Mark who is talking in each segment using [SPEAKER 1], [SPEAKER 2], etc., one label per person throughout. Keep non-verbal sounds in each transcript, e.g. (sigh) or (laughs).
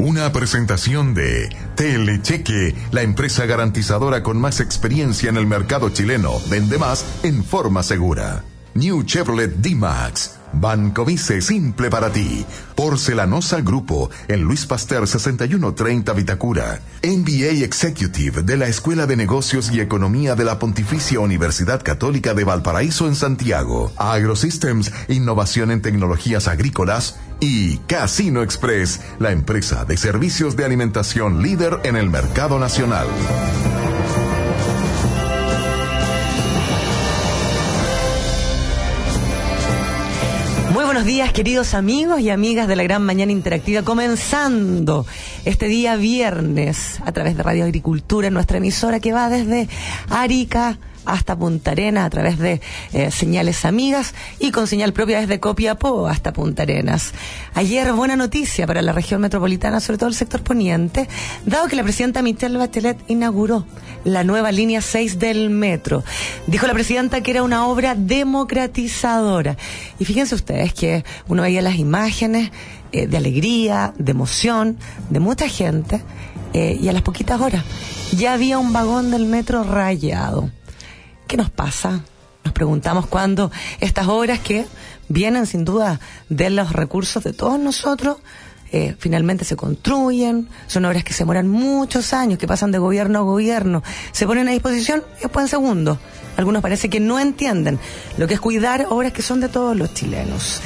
[SPEAKER 1] Una presentación de Telecheque, la empresa garantizadora con más experiencia en el mercado chileno. Vende más en forma segura. New Chevrolet D-Max. Banco Vice simple para ti. Porcelanosa Grupo en Luis Pasteur 6130 Vitacura. MBA Executive de la Escuela de Negocios y Economía de la Pontificia Universidad Católica de Valparaíso en Santiago. AgroSystems, innovación en tecnologías agrícolas. Y Casino Express, la empresa de servicios de alimentación líder en el mercado nacional.
[SPEAKER 2] Buenos días, queridos amigos y amigas de la Gran Mañana Interactiva, comenzando este día viernes a través de Radio Agricultura, nuestra emisora que va desde Arica hasta Punta Arenas a través de eh, señales amigas y con señal propia desde Copiapó hasta Punta Arenas. Ayer buena noticia para la región metropolitana, sobre todo el sector poniente, dado que la presidenta Michelle Bachelet inauguró la nueva línea 6 del metro. Dijo la presidenta que era una obra democratizadora. Y fíjense ustedes que uno veía las imágenes eh, de alegría, de emoción, de mucha gente, eh, y a las poquitas horas ya había un vagón del metro rayado. ¿Qué nos pasa? Nos preguntamos cuándo estas obras que vienen sin duda de los recursos de todos nosotros, eh, finalmente se construyen, son obras que se demoran muchos años, que pasan de gobierno a gobierno, se ponen a disposición y después en segundo. Algunos parece que no entienden lo que es cuidar obras que son de todos los chilenos.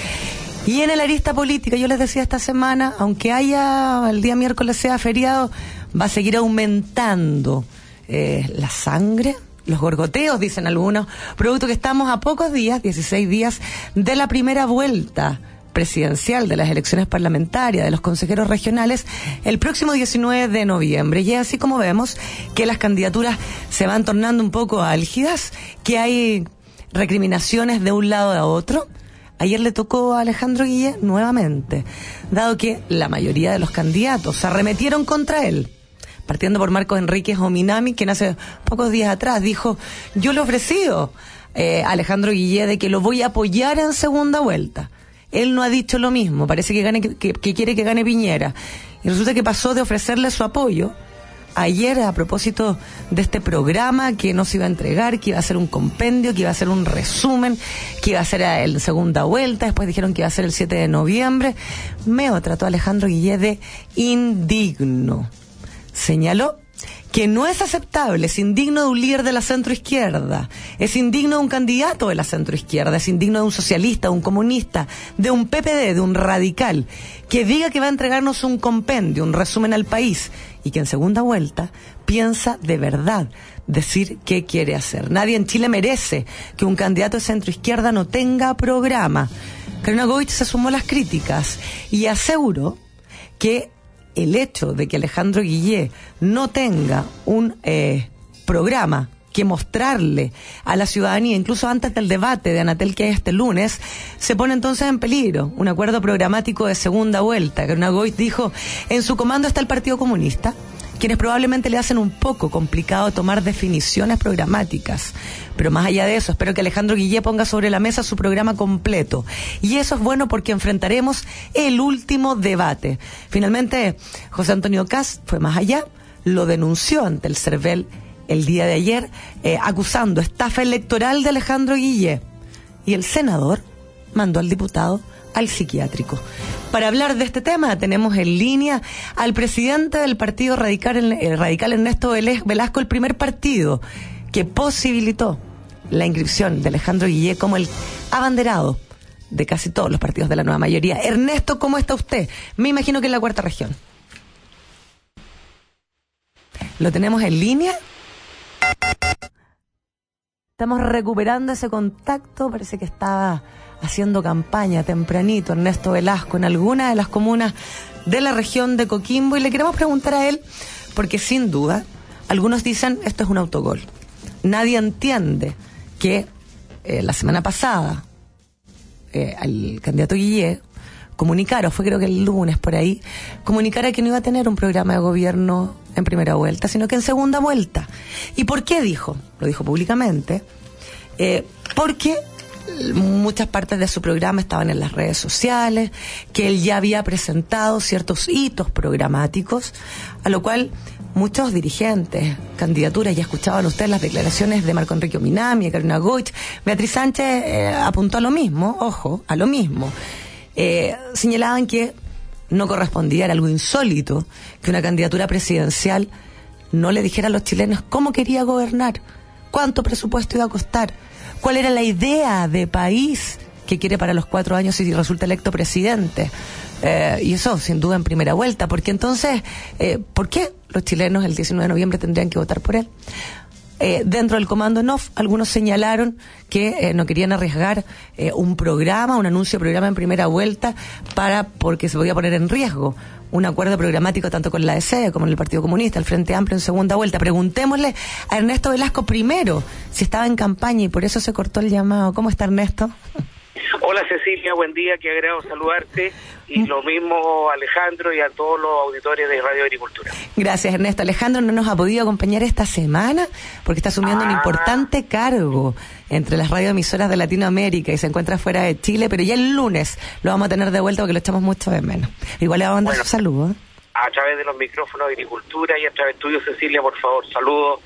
[SPEAKER 2] Y en el arista política, yo les decía esta semana, aunque haya el día miércoles sea feriado, va a seguir aumentando eh, la sangre, los gorgoteos, dicen algunos, producto que estamos a pocos días, 16 días, de la primera vuelta presidencial de las elecciones parlamentarias de los consejeros regionales el próximo 19 de noviembre. Y es así como vemos que las candidaturas se van tornando un poco álgidas, que hay recriminaciones de un lado a otro. Ayer le tocó a Alejandro Guille nuevamente, dado que la mayoría de los candidatos se arremetieron contra él partiendo por Marcos Enríquez Ominami, quien hace pocos días atrás dijo, yo le he ofrecido eh, a Alejandro Guille de que lo voy a apoyar en segunda vuelta. Él no ha dicho lo mismo, parece que, gane, que, que quiere que gane Piñera. Y resulta que pasó de ofrecerle su apoyo ayer a propósito de este programa que no se iba a entregar, que iba a ser un compendio, que iba a ser un resumen, que iba a ser en segunda vuelta, después dijeron que iba a ser el 7 de noviembre. Meo trató a Alejandro Guille de indigno señaló que no es aceptable, es indigno de un líder de la centroizquierda, es indigno de un candidato de la centroizquierda, es indigno de un socialista, de un comunista, de un PPD, de un radical, que diga que va a entregarnos un compendio, un resumen al país, y que en segunda vuelta piensa de verdad decir qué quiere hacer. Nadie en Chile merece que un candidato de centroizquierda no tenga programa. Karina Goich se sumó a las críticas y aseguró que el hecho de que Alejandro Guillé no tenga un eh, programa que mostrarle a la ciudadanía, incluso antes del debate de Anatel que hay este lunes, se pone entonces en peligro un acuerdo programático de segunda vuelta. Que Goit dijo, en su comando está el Partido Comunista, quienes probablemente le hacen un poco complicado tomar definiciones programáticas. Pero más allá de eso, espero que Alejandro Guillé ponga sobre la mesa su programa completo. Y eso es bueno porque enfrentaremos el último debate. Finalmente, José Antonio Cas fue más allá, lo denunció ante el CERVEL el día de ayer, eh, acusando estafa electoral de Alejandro Guillé. Y el senador mandó al diputado al psiquiátrico. Para hablar de este tema tenemos en línea al presidente del Partido Radical, el Radical Ernesto Velasco, el primer partido que posibilitó la inscripción de Alejandro Guillé como el abanderado de casi todos los partidos de la nueva mayoría. Ernesto, ¿cómo está usted? Me imagino que en la cuarta región. ¿Lo tenemos en línea? Estamos recuperando ese contacto, parece que estaba haciendo campaña tempranito Ernesto Velasco en alguna de las comunas de la región de Coquimbo y le queremos preguntar a él, porque sin duda, algunos dicen esto es un autogol. Nadie entiende que eh, la semana pasada eh, al candidato Guillé comunicara, fue creo que el lunes por ahí, comunicara que no iba a tener un programa de gobierno en primera vuelta, sino que en segunda vuelta. ¿Y por qué dijo? Lo dijo públicamente. Eh, porque muchas partes de su programa estaban en las redes sociales, que él ya había presentado ciertos hitos programáticos, a lo cual muchos dirigentes, candidaturas, ya escuchaban ustedes las declaraciones de Marco Enrique Minami, Karina Goich, Beatriz Sánchez eh, apuntó a lo mismo, ojo, a lo mismo. Eh, señalaban que no correspondía, era algo insólito, que una candidatura presidencial no le dijera a los chilenos cómo quería gobernar, cuánto presupuesto iba a costar, cuál era la idea de país que quiere para los cuatro años si resulta electo presidente. Eh, y eso, sin duda, en primera vuelta, porque entonces, eh, ¿por qué los chilenos el 19 de noviembre tendrían que votar por él? Eh, dentro del comando NOF, algunos señalaron que no querían arriesgar un programa, un anuncio de programa en primera vuelta, para porque se podía poner en riesgo un acuerdo programático tanto con la ECE como en el Partido Comunista, el Frente Amplio en segunda vuelta. Preguntémosle a Ernesto Velasco primero si estaba en campaña y por eso se cortó el llamado. ¿Cómo está Ernesto?
[SPEAKER 3] Hola Cecilia, buen día, qué agrado saludarte y lo mismo Alejandro y a todos los auditores de Radio Agricultura.
[SPEAKER 2] Gracias Ernesto. Alejandro no nos ha podido acompañar esta semana porque está asumiendo un ah. importante cargo entre las radioemisoras de Latinoamérica y se encuentra fuera de Chile, pero ya el lunes lo vamos a tener de vuelta porque lo echamos mucho de menos. Igual le vamos a mandar su saludo. ¿eh?
[SPEAKER 3] A través de los micrófonos de Agricultura y a través tuyo Cecilia, por favor, saludos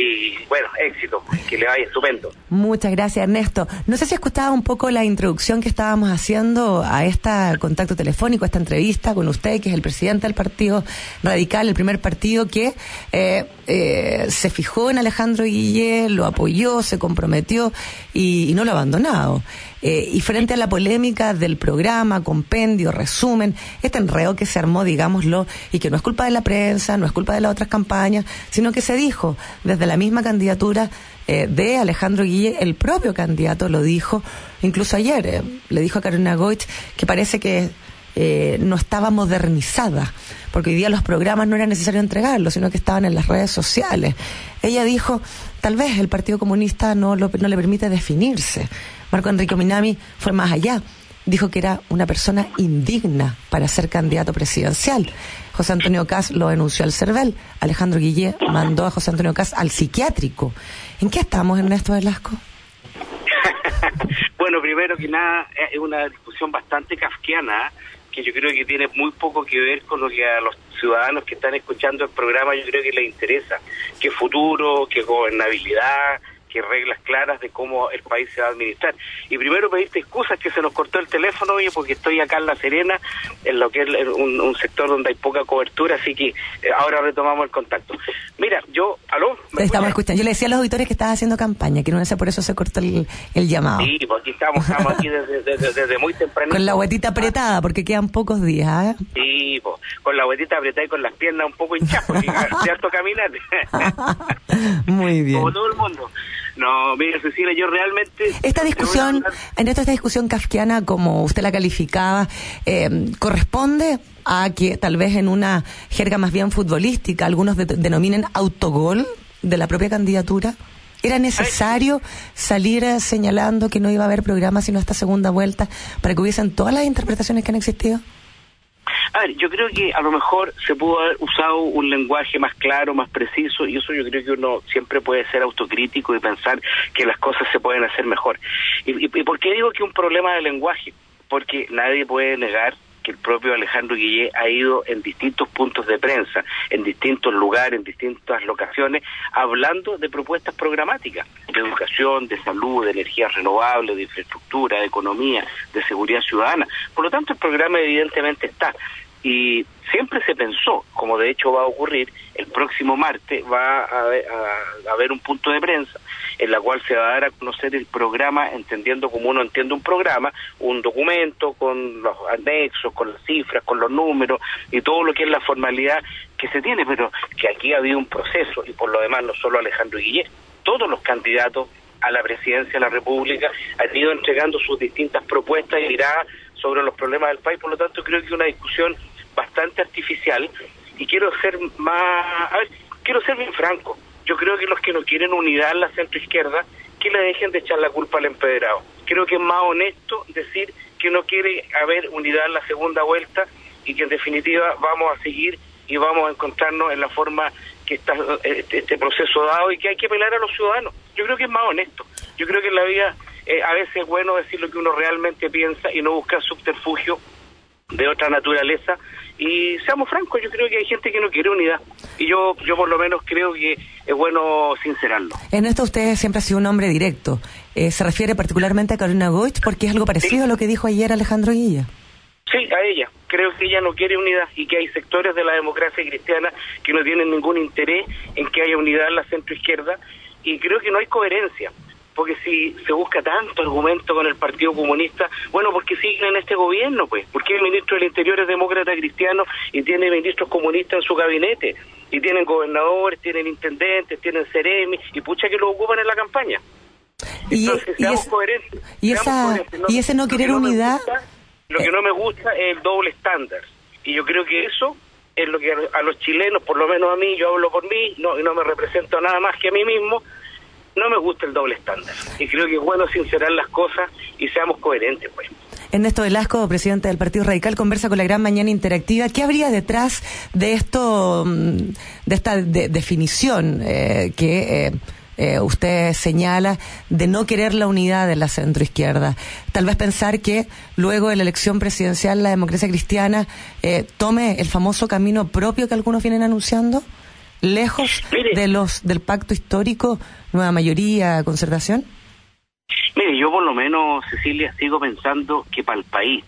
[SPEAKER 3] y bueno, éxito, que le vaya estupendo.
[SPEAKER 2] Muchas gracias, Ernesto. No sé si escuchaba un poco la introducción que estábamos haciendo a este contacto telefónico, a esta entrevista con usted, que es el presidente del Partido Radical, el primer partido que eh, eh, se fijó en Alejandro Guillé, lo apoyó, se comprometió y, no lo ha abandonado. Eh, y frente a la polémica del programa, compendio, resumen, este enredo que se armó, digámoslo, y que no es culpa de la prensa, no es culpa de las otras campañas, sino que se dijo desde la misma candidatura eh, de Alejandro Guille, el propio candidato lo dijo, incluso ayer le dijo a Carolina Goich que parece que no estaba modernizada porque hoy día los programas no era necesario entregarlos, sino que estaban en las redes sociales. Ella dijo, tal vez el Partido Comunista no, no le permite definirse. Marco Enrique Minami fue más allá. Dijo que era una persona indigna para ser candidato presidencial. José Antonio Cas lo denunció al CERVEL. Alejandro Guillé mandó a José Antonio Cas al psiquiátrico. ¿En qué estamos, Ernesto Velasco? (laughs)
[SPEAKER 3] bueno, primero que nada, es una discusión bastante kafkiana que yo creo que tiene muy poco que ver con lo que a los ciudadanos que están escuchando el programa yo creo que les interesa, que futuro, que gobernabilidad, que reglas claras de cómo el país se va a administrar. Y primero pedirte excusas que se nos cortó el teléfono, oye, porque estoy acá en La Serena, en lo que es un, sector donde hay poca cobertura, así que eh, ahora retomamos el contacto. Mira, yo, ¿aló?
[SPEAKER 2] estamos escuchando. Yo le decía a los auditores que estaba haciendo campaña, que no sé por eso se cortó el, llamado.
[SPEAKER 3] Sí, pues aquí estamos, estamos aquí desde, muy temprano.
[SPEAKER 2] Con la huetita apretada, porque quedan pocos días,
[SPEAKER 3] ¿eh? Sí, pues, con la huetita apretada y con las piernas un poco hinchadas, porque (laughs) es harto caminar.
[SPEAKER 2] muy bien.
[SPEAKER 3] Como todo el mundo. No, mira, Cecilia, yo realmente...
[SPEAKER 2] Esta discusión, en esta, esta discusión kafkiana, como usted la calificaba, eh, ¿corresponde a que tal vez en una jerga más bien futbolística algunos denominen autogol de la propia candidatura? ¿Era necesario salir eh, señalando que no iba a haber programa sino esta segunda vuelta para que hubiesen todas las interpretaciones que han existido?
[SPEAKER 3] A ver, yo creo que a lo mejor se pudo haber usado un lenguaje más claro, más preciso, y eso yo creo que uno siempre puede ser autocrítico y pensar que las cosas se pueden hacer mejor. ¿Y, y, por qué digo que un problema de lenguaje? Porque nadie puede negar el propio Alejandro Guillé ha ido en distintos puntos de prensa, en distintos lugares, en distintas locaciones, hablando de propuestas programáticas, de educación, de salud, de energías renovables, de infraestructura, de economía, de seguridad ciudadana. Por lo tanto, el programa evidentemente está. Y siempre se pensó, como de hecho va a ocurrir, el próximo martes va a haber, un punto de prensa en la cual se va a dar a conocer el programa, entendiendo como uno entiende un programa, un documento con los anexos, con las cifras, con los números y todo lo que es la formalidad que se tiene, pero que aquí ha habido un proceso y por lo demás no solo Alejandro Guillén, todos los candidatos a la presidencia de la República han ido entregando sus distintas propuestas y miradas sobre los problemas del país, por lo tanto creo que una discusión bastante artificial y quiero ser más, a ver, quiero ser bien franco. Yo creo que los que no quieren unidad en la centroizquierda que le dejen de echar la culpa al empedrado. Creo que es más honesto decir que no quiere haber unidad en la segunda vuelta y que en definitiva vamos a seguir y vamos a encontrarnos en la forma que está este, este proceso dado y que hay que apelar a los ciudadanos. Yo creo que es más honesto. Yo creo que en la vida eh, a veces es bueno decir lo que uno realmente piensa y no buscar subterfugio de otra naturaleza y seamos francos, yo creo que hay gente que no quiere unidad y yo yo por lo menos creo que es bueno sincerarlo.
[SPEAKER 2] En esto usted siempre ha sido un hombre directo. Eh, ¿Se refiere particularmente a Carolina Goich porque es algo parecido a lo que dijo ayer Alejandro Guilla?
[SPEAKER 3] Sí, a ella. Creo que ella no quiere unidad y que hay sectores de la democracia cristiana que no tienen ningún interés en que haya unidad en la centroizquierda y creo que no hay coherencia porque si se busca tanto argumento con el Partido Comunista, bueno, porque siguen en este gobierno, pues, porque el ministro del Interior es demócrata cristiano y tiene ministros comunistas en su gabinete, y tienen gobernadores, tienen intendentes, tienen seremi, y pucha que lo ocupan en la campaña. Entonces, y, seamos coherentes.
[SPEAKER 2] Y, esa, y ese no querer unidad...
[SPEAKER 3] lo que no me gusta es el doble estándar, y yo creo que eso es lo que a los chilenos, por lo menos a mí, yo hablo por mí, no, y no me represento nada más que a mí mismo, no me gusta el doble estándar. Y creo que es bueno sincerar las cosas y seamos coherentes, pues.
[SPEAKER 2] Ernesto Velasco, presidente del Partido Radical, conversa con la Gran Mañana Interactiva. ¿Qué habría detrás de esto, mm, de esta definición eh, que eh, eh, usted señala de no querer la unidad de la centroizquierda? Tal vez pensar que luego de la elección presidencial la democracia cristiana tome el famoso camino propio que algunos vienen anunciando lejos de los del pacto histórico, nueva mayoría, concertación?
[SPEAKER 3] Mire, yo por lo menos, Cecilia, sigo pensando que para el país,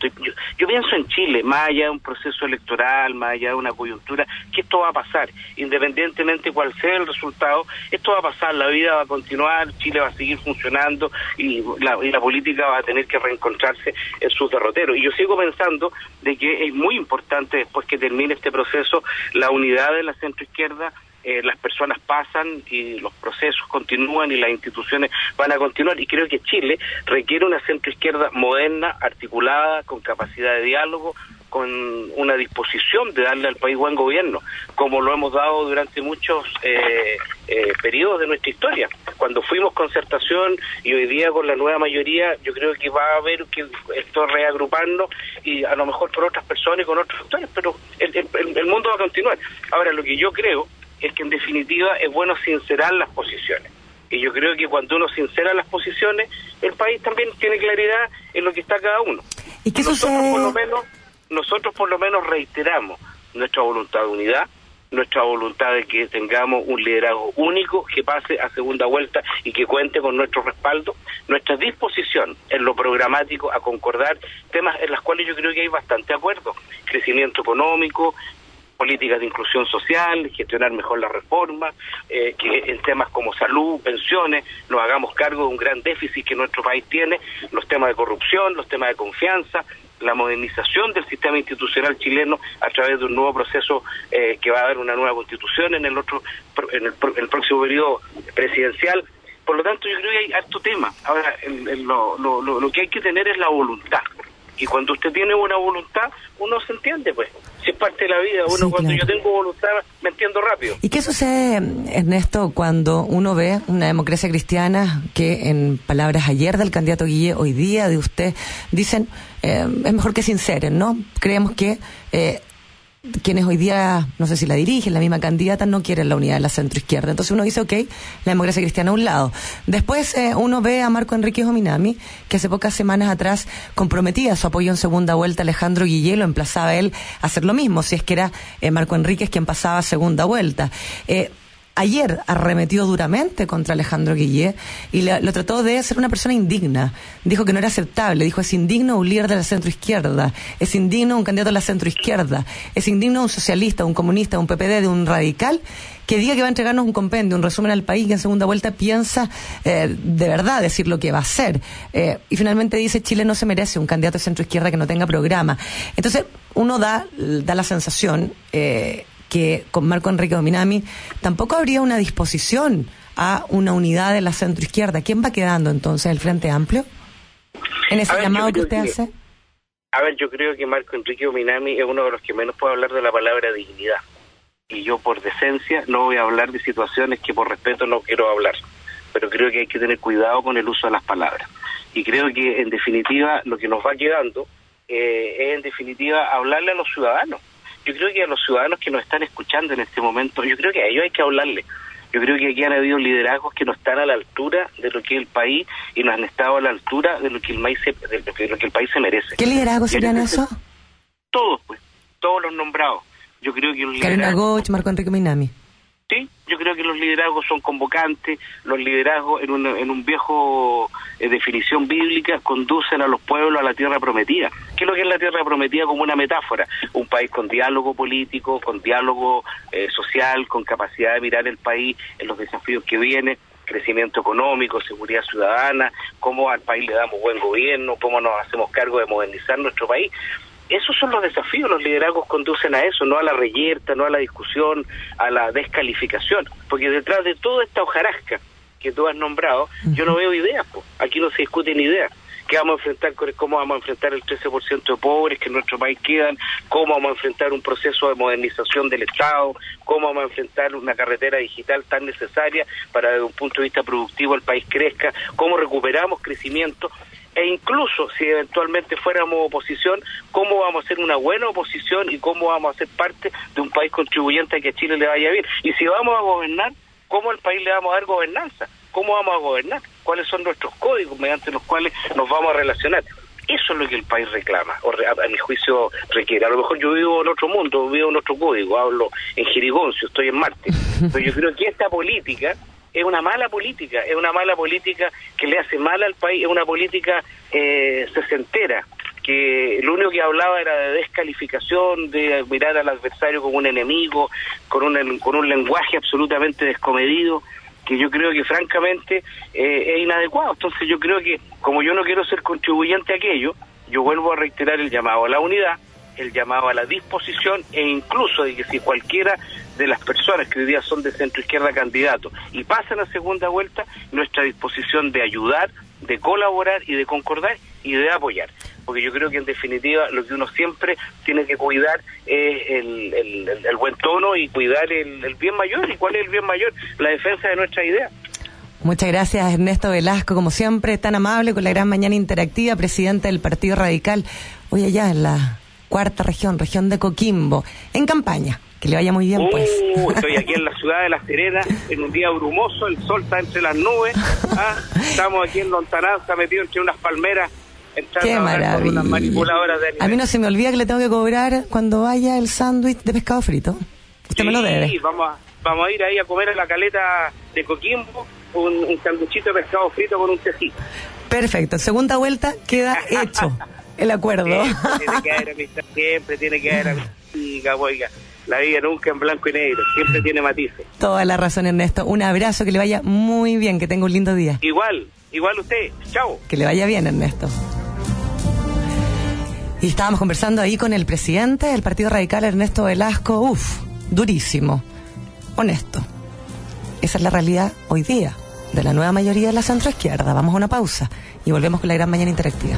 [SPEAKER 3] yo, pienso en Chile, más allá de un proceso electoral, más allá de una coyuntura, que esto va a pasar, independientemente cuál sea el resultado, esto va a pasar, la vida va a continuar, Chile va a seguir funcionando y la, y la política va a tener que reencontrarse en sus derroteros. Y yo sigo pensando de que es muy importante, después que termine este proceso, la unidad de la centroizquierda, eh, las personas pasan y los procesos continúan y las instituciones van a continuar. Y creo que Chile requiere una centroizquierda moderna, articulada, con capacidad de diálogo, con una disposición de darle al país buen gobierno, como lo hemos dado durante muchos eh, eh, periodos de nuestra historia. Cuando fuimos concertación y hoy día con la nueva mayoría, yo creo que va a haber que esto reagruparnos y a lo mejor por otras personas y con otros actores, pero el mundo va a continuar. Ahora, lo que yo creo es que en definitiva es bueno sincerar las posiciones. Y yo creo que cuando uno sincera las posiciones, el país también tiene claridad en lo que está cada uno.
[SPEAKER 2] ¿Y qué
[SPEAKER 3] nosotros por lo menos nosotros por lo menos reiteramos nuestra voluntad de unidad, nuestra voluntad de que tengamos un liderazgo único que pase a segunda vuelta y que cuente con nuestro respaldo, nuestra disposición en lo programático a concordar temas en los cuales yo creo que hay bastante acuerdo, crecimiento económico, políticas de inclusión social, gestionar mejor la reforma, eh, que en temas como salud, pensiones, nos hagamos cargo de un gran déficit que nuestro país tiene, los temas de corrupción, los temas de confianza, la modernización del sistema institucional chileno a través de un nuevo proceso eh, que va a dar una nueva constitución en el otro en el, próximo periodo presidencial. Por lo tanto, yo creo que hay harto tema. Ahora, lo, lo, lo que hay que tener es la voluntad. Y cuando usted tiene una voluntad, uno se entiende, pues. Si es parte de la vida, uno cuando yo tengo voluntad me entiendo rápido.
[SPEAKER 2] ¿Y qué sucede, Ernesto, cuando uno ve una democracia cristiana que, en palabras ayer del candidato Guille, hoy día de usted, dicen, eh, es mejor que sinceren, ¿no? Creemos que eh, quienes hoy día, no sé si la dirigen, la misma candidata, no quieren la unidad de la centroizquierda. Entonces uno dice, ok, la democracia cristiana a un lado. Después eh, uno ve a Marco Enrique Jominami, que hace pocas semanas atrás comprometía su apoyo en segunda vuelta a Alejandro Guillelo, emplazaba él a hacer lo mismo, si es que era eh, Marco Enríquez quien pasaba a segunda vuelta. Eh, ayer arremetió duramente contra Alejandro Guillé y lo trató de ser una persona indigna. Dijo que no era aceptable. Dijo, es indigno un líder de la centroizquierda, es indigno un candidato a la centroizquierda, es indigno un socialista, un comunista, un PPD, de un radical que diga que va a entregarnos un compendio, un resumen al país que en segunda vuelta piensa eh, de verdad decir lo que va a hacer. Eh, y finalmente dice, Chile no se merece un candidato de centroizquierda que no tenga programa. Entonces, uno da, da la sensación... Eh, que con Marco Enrique Dominami tampoco habría una disposición a una unidad de la centroizquierda. ¿Quién va quedando entonces el Frente Amplio en ese llamado que usted hace?
[SPEAKER 3] A ver, yo creo que Marco Enrique Dominami es uno de los que menos puede hablar de la palabra dignidad. Y yo por decencia no voy a hablar de situaciones que por respeto no quiero hablar. pero creo que hay que tener cuidado con el uso de las palabras. Y creo que, en definitiva, lo que nos va quedando eh, es, en definitiva, hablarle a los ciudadanos. Yo creo que a los ciudadanos que nos están escuchando en este momento, yo creo que a ellos hay que hablarle. Yo creo que aquí han habido liderazgos que no están a la altura de lo que es el país y no han estado a la altura de lo que el país se, de lo que, el país se merece.
[SPEAKER 2] ¿Qué liderazgos serían eso?
[SPEAKER 3] Todos, pues, todos los nombrados. Yo creo que los
[SPEAKER 2] liderazgos... Marco Enrique Minami.
[SPEAKER 3] Yo creo que los liderazgos son convocantes, los liderazgos en un, en un viejo eh, definición bíblica conducen a los pueblos a la tierra prometida. ¿Qué es lo que es la tierra prometida como una metáfora? Un país con diálogo político, con diálogo eh, social, con capacidad de mirar el país en los desafíos que vienen crecimiento económico, seguridad ciudadana, cómo al país le damos buen gobierno, cómo nos hacemos cargo de modernizar nuestro país esos son los desafíos, los liderazgos conducen a eso, no a la reyerta, no a la discusión, a la descalificación, porque detrás de toda esta hojarasca que tú has nombrado, yo no veo ideas, pues. aquí no se discuten ideas. ¿Qué vamos a enfrentar? ¿Cómo vamos a enfrentar el 13% de pobres que en nuestro país quedan? ¿Cómo vamos a enfrentar un proceso de modernización del Estado? ¿Cómo vamos a enfrentar una carretera digital tan necesaria para desde un punto de vista productivo el país crezca? ¿Cómo recuperamos crecimiento? E incluso si eventualmente fuéramos oposición, cómo vamos a hacer una buena oposición y cómo vamos a ser parte de un país contribuyente a que Chile le vaya bien. Y si vamos a gobernar, ¿cómo al país le vamos a dar gobernanza? ¿Cómo vamos a gobernar? ¿Cuáles son nuestros códigos mediante los cuales nos vamos a relacionar? Eso es lo que el país reclama, o a mi juicio requiere. A lo mejor yo vivo en otro mundo, vivo en otro código, hablo en Jirigoncio, estoy en Marte. (laughs) Pero yo creo que esta política es una mala política, es una mala política que le hace mal al país, es una política eh, sesentera, que lo único que hablaba era de descalificación, de mirar al adversario como un enemigo, con un, con un lenguaje absolutamente descomedido, que yo creo que francamente eh, es inadecuado. Entonces yo creo que como yo no quiero ser contribuyente a aquello, yo vuelvo a reiterar el llamado a la unidad, el llamado a la disposición e incluso de que si cualquiera de las personas que hoy día son de centro izquierda candidatos y pasan a segunda vuelta, nuestra disposición de ayudar, de colaborar y de concordar y de apoyar. Porque yo creo que en definitiva lo que uno siempre tiene que cuidar es el, el, buen tono y cuidar el, el bien mayor. ¿Y cuál es el bien mayor? La defensa de nuestra idea.
[SPEAKER 2] Muchas gracias Ernesto Velasco, como siempre, tan amable con la gran mañana interactiva, presidente del Partido Radical, hoy allá en la cuarta región, región de Coquimbo, en campaña. Que le vaya muy bien, pues.
[SPEAKER 3] Uh, estoy aquí en la (laughs) ciudad de La Serena, en un día brumoso, el sol está entre las nubes. ¿ah? Estamos aquí en Lontananza, metidos entre unas palmeras.
[SPEAKER 2] Qué maravilla. a mí no se me olvida que le tengo que cobrar cuando vaya el sándwich de pescado frito. Usted me lo debe.
[SPEAKER 3] Sí, vamos a, vamos a ir ahí a comer en la caleta de Coquimbo un, un sanduchito de pescado frito con un tecito.
[SPEAKER 2] Perfecto. Segunda vuelta queda (laughs) hecho el acuerdo.
[SPEAKER 3] Tiene que haber amistad, siempre tiene que haber amistad, oiga la vida nunca en blanco y negro, siempre tiene matices.
[SPEAKER 2] Toda la razón, Ernesto. Un abrazo, que le vaya muy bien, que tenga un lindo día.
[SPEAKER 3] Igual, igual usted. Chao.
[SPEAKER 2] Que le vaya bien, Ernesto. Y estábamos conversando ahí con el presidente del Partido Radical, Ernesto Velasco. Uf, durísimo. Honesto. Esa es la realidad hoy día de la nueva mayoría de la centroizquierda. Vamos a una pausa y volvemos con la gran mañana interactiva.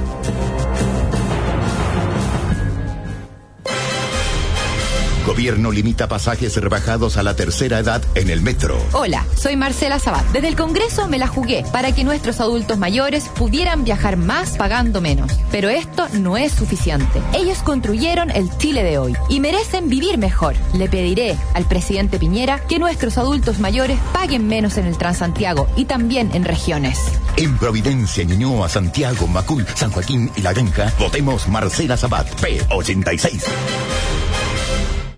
[SPEAKER 4] Gobierno limita pasajes rebajados a la tercera edad en el metro.
[SPEAKER 5] Hola, soy Marcela Sabat. Desde el Congreso me la jugué para que nuestros adultos mayores pudieran viajar más pagando menos. Pero esto no es suficiente. Ellos construyeron el Chile de hoy y merecen vivir mejor. Le pediré al presidente Piñera que nuestros adultos mayores paguen menos en el Transantiago y también en regiones.
[SPEAKER 4] En Providencia, Ñuñoa, Santiago, Macul, San Joaquín y La Granja, votemos Marcela Sabat, P86.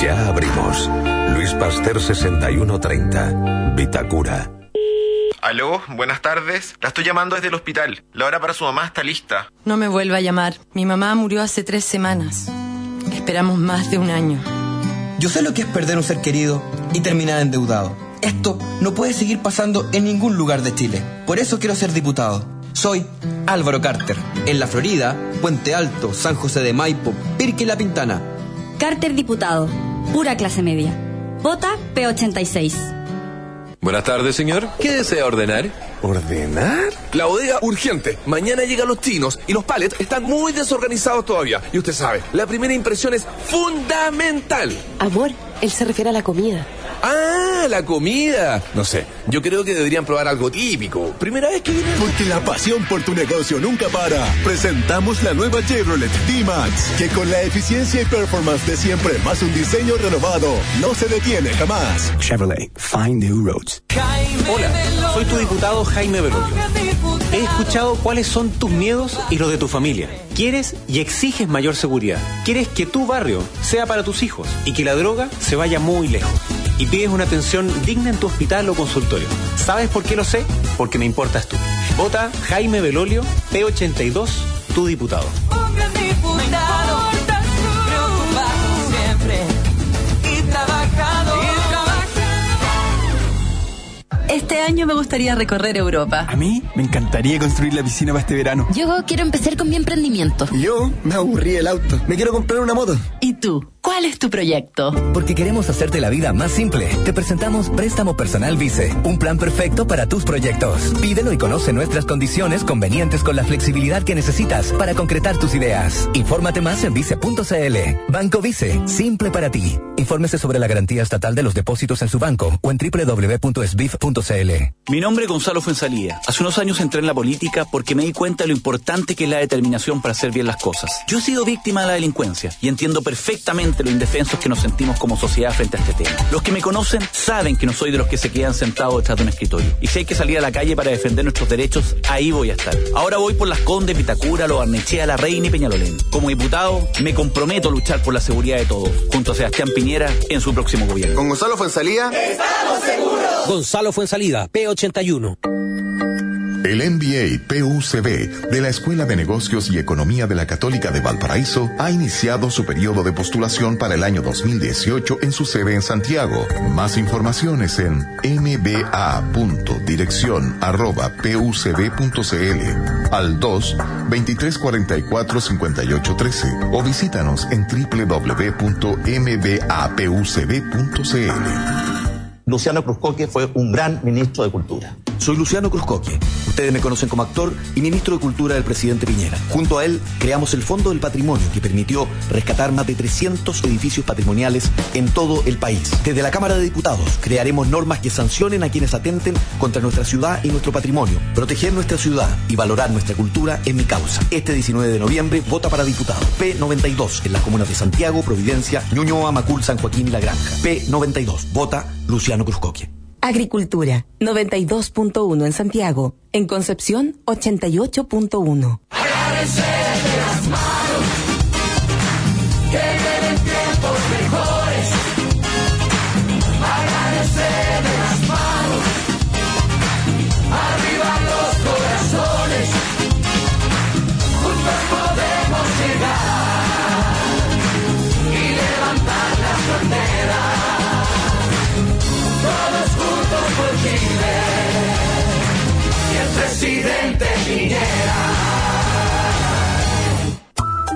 [SPEAKER 6] Ya abrimos. Luis Pasteur 6130, Vitacura.
[SPEAKER 7] Aló, buenas tardes. La estoy llamando desde el hospital. La hora para su mamá está lista.
[SPEAKER 8] No me vuelva a llamar. Mi mamá murió hace tres semanas. Esperamos más de un año.
[SPEAKER 9] Yo sé lo que es perder un ser querido y terminar endeudado. Esto no puede seguir pasando en ningún lugar de Chile. Por eso quiero ser diputado Soy Álvaro Carter. En la Florida, Puente Alto, San José de Maipo, Pirque y La Pintana.
[SPEAKER 10] Carter diputado. Pura clase media. Vota P86.
[SPEAKER 11] Buenas tardes, señor. ¿Qué desea ordenar?
[SPEAKER 12] ¿Ordenar? La bodega urgente. Mañana llegan los chinos y los palets están muy desorganizados todavía. Y usted sabe, la primera impresión es fundamental.
[SPEAKER 13] Amor, él se refiere a la comida.
[SPEAKER 12] Ah, la comida. No sé, yo creo que deberían probar algo típico. Primera vez que viene.
[SPEAKER 14] Porque la pasión por tu negocio nunca para. Presentamos la nueva Chevrolet D-Max, que con la eficiencia y performance de siempre, más un diseño renovado, no se detiene jamás.
[SPEAKER 15] Chevrolet, find new roads.
[SPEAKER 16] Hola, soy tu diputado Jaime Belolio. He escuchado cuáles son tus miedos y los de tu familia. Quieres y exiges mayor seguridad. Quieres que tu barrio sea para tus hijos y que la droga se vaya muy lejos y pides una atención digna en tu hospital o consultorio. ¿Sabes por qué lo sé? Porque me importas tú. Vota Jaime Belolio, P82, tu diputado.
[SPEAKER 13] Este año me gustaría recorrer Europa.
[SPEAKER 17] A mí me encantaría construir la piscina para este verano.
[SPEAKER 13] Yo quiero empezar con mi emprendimiento.
[SPEAKER 18] Yo me aburrí el auto. Me quiero comprar una moto.
[SPEAKER 13] ¿Y tú? ¿Cuál es tu proyecto?
[SPEAKER 19] Porque queremos hacerte la vida más simple. Te presentamos Préstamo Personal Vice, un plan perfecto para tus proyectos. Pídelo y conoce nuestras condiciones convenientes con la flexibilidad que necesitas para concretar tus ideas. Infórmate más en vice.cl. Banco Vice, simple para ti. Infórmese sobre la garantía estatal de los depósitos en su banco o en www.sbif.cl.
[SPEAKER 16] Mi nombre es Gonzalo Fuensalía. Hace unos años entré en la política porque me di cuenta de lo importante que es la determinación para hacer bien las cosas. Yo he sido víctima de la delincuencia y entiendo perfectamente lo indefensos que nos sentimos como sociedad frente a este tema. Los que me conocen saben que no soy de los que se quedan sentados detrás de un escritorio. Y si hay que salir a la calle para defender nuestros derechos, ahí voy a estar. Ahora voy por las Condes, Vitacura, Lo Barnechea, La Reina y Peñalolén. Como diputado, me comprometo a luchar por la seguridad de todos, junto a Sebastián Piñera en su próximo gobierno.
[SPEAKER 20] Con Gonzalo Fuensalía.
[SPEAKER 21] ¡Estamos seguros!
[SPEAKER 22] Gonzalo Fuensalida, P81.
[SPEAKER 1] El MBA PUCB de la Escuela de Negocios y Economía de la Católica de Valparaíso ha iniciado su periodo de postulación para el año 2018 en su sede en Santiago. Más informaciones en mba.dirección@pucb.cl al 2 2344 5813 o visítanos en www.mbapucb.cl.
[SPEAKER 23] Luciano Cruzcoque fue un gran ministro de Cultura.
[SPEAKER 24] Soy Luciano Cruzcoque. Ustedes me conocen como actor y ministro de Cultura del presidente Piñera. Junto a él creamos el Fondo del Patrimonio que permitió rescatar más de 300 edificios patrimoniales en todo el país. Desde la Cámara de Diputados crearemos normas que sancionen a quienes atenten contra nuestra ciudad y nuestro patrimonio. Proteger nuestra ciudad y valorar nuestra cultura es mi causa. Este 19 de noviembre vota para diputado. P92 en las comunas de Santiago, Providencia, Ñuñoa, Macul, San Joaquín y La Granja. P92. Vota Luciano Cruzcoque.
[SPEAKER 25] Agricultura, 92.1 en Santiago. En Concepción, 88.1.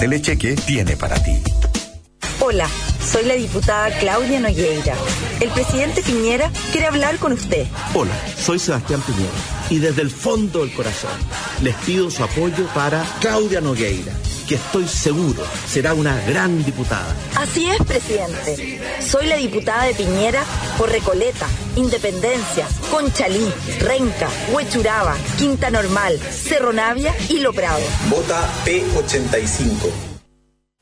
[SPEAKER 26] Telecheque tiene para ti.
[SPEAKER 27] Hola, soy la diputada Claudia Nogueira. El presidente Piñera quiere hablar con usted.
[SPEAKER 28] Hola, soy Sebastián Piñera y desde el fondo del corazón les pido su apoyo para Claudia Nogueira, que estoy seguro será una gran diputada.
[SPEAKER 27] Así es, presidente. Soy la diputada de Piñera por Recoleta, Independencia, Conchalí, Renca, Huechuraba, Quinta Normal, Cerro Navia y Lo Prado.
[SPEAKER 29] Vota P85.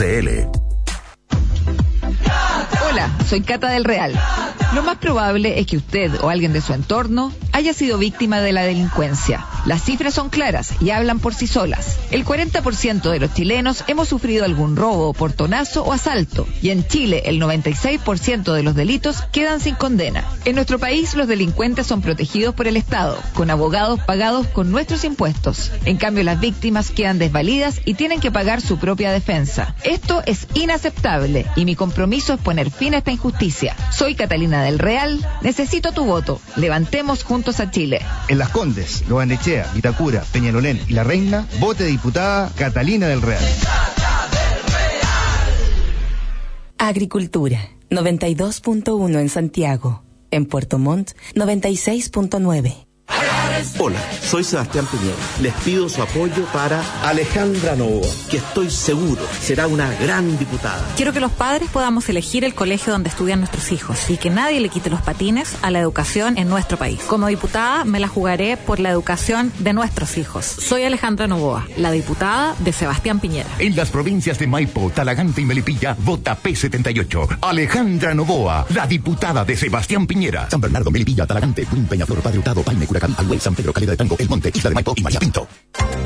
[SPEAKER 1] agrosystems.cl
[SPEAKER 30] Hola, soy Cata del Real. Lo más probable es que usted o alguien de su entorno haya sido víctima de la delincuencia. Las cifras son claras y hablan por sí solas. El 40% de los chilenos hemos sufrido algún robo, portonazo o asalto. Y en Chile el 96% de los delitos quedan sin condena. En nuestro país los delincuentes son protegidos por el Estado, con abogados pagados con nuestros impuestos. En cambio las víctimas quedan desvalidas y tienen que pagar su propia defensa. Esto es inaceptable y mi compromiso es poner fin a esta injusticia. Soy Catalina del Real, necesito tu voto. Levantemos juntos a Chile.
[SPEAKER 31] En Las Condes, Loanechea, Vitacura, Peñalolén y La Reina, vote diputada Catalina del Real.
[SPEAKER 25] Agricultura, 92.1 en Santiago. En Puerto Montt, 96.9.
[SPEAKER 28] Hola, soy Sebastián Piñera. Les pido su apoyo para Alejandra Novoa, que estoy seguro será una gran diputada.
[SPEAKER 32] Quiero que los padres podamos elegir el colegio donde estudian nuestros hijos y que nadie le quite los patines a la educación en nuestro país. Como diputada me la jugaré por la educación de nuestros hijos. Soy Alejandra Novoa, la diputada de Sebastián Piñera.
[SPEAKER 4] En las provincias de Maipo, Talagante y Melipilla, vota P78. Alejandra Novoa, la diputada de Sebastián Piñera. San Bernardo, Melipilla, Talagante, Quim, Peñaflor, Padre Hurtado, Paine, Curacaví, Alhuel, San Pedro, Calidad de Tango, El Monte, Isla de Maipo y María Pinto.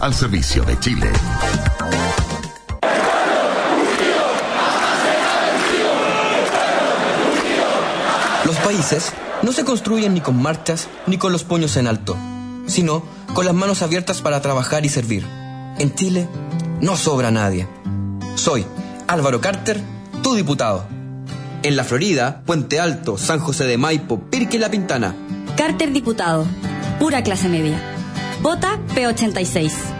[SPEAKER 1] al servicio de Chile.
[SPEAKER 9] Los países no se construyen ni con marchas ni con los puños en alto, sino con las manos abiertas para trabajar y servir. En Chile no sobra nadie. Soy Álvaro Carter, tu diputado. En la Florida, Puente Alto, San José de Maipo, Pirque y La Pintana.
[SPEAKER 33] Carter diputado. Pura clase media. Vota P86.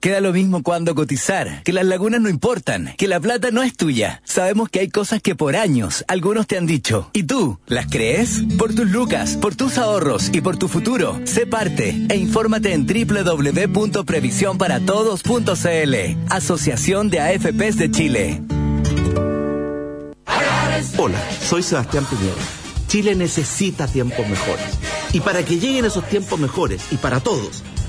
[SPEAKER 19] Queda lo mismo cuando cotizar, que las lagunas no importan, que la plata no es tuya. Sabemos que hay cosas que por años algunos te han dicho. ¿Y tú? ¿Las crees? Por tus lucas, por tus ahorros y por tu futuro. Sé parte e infórmate en www.previsionparatodos.cl. Asociación de AFPs de Chile.
[SPEAKER 28] Hola, soy Sebastián Piñera. Chile necesita tiempos mejores. Y para que lleguen esos tiempos mejores, y para todos,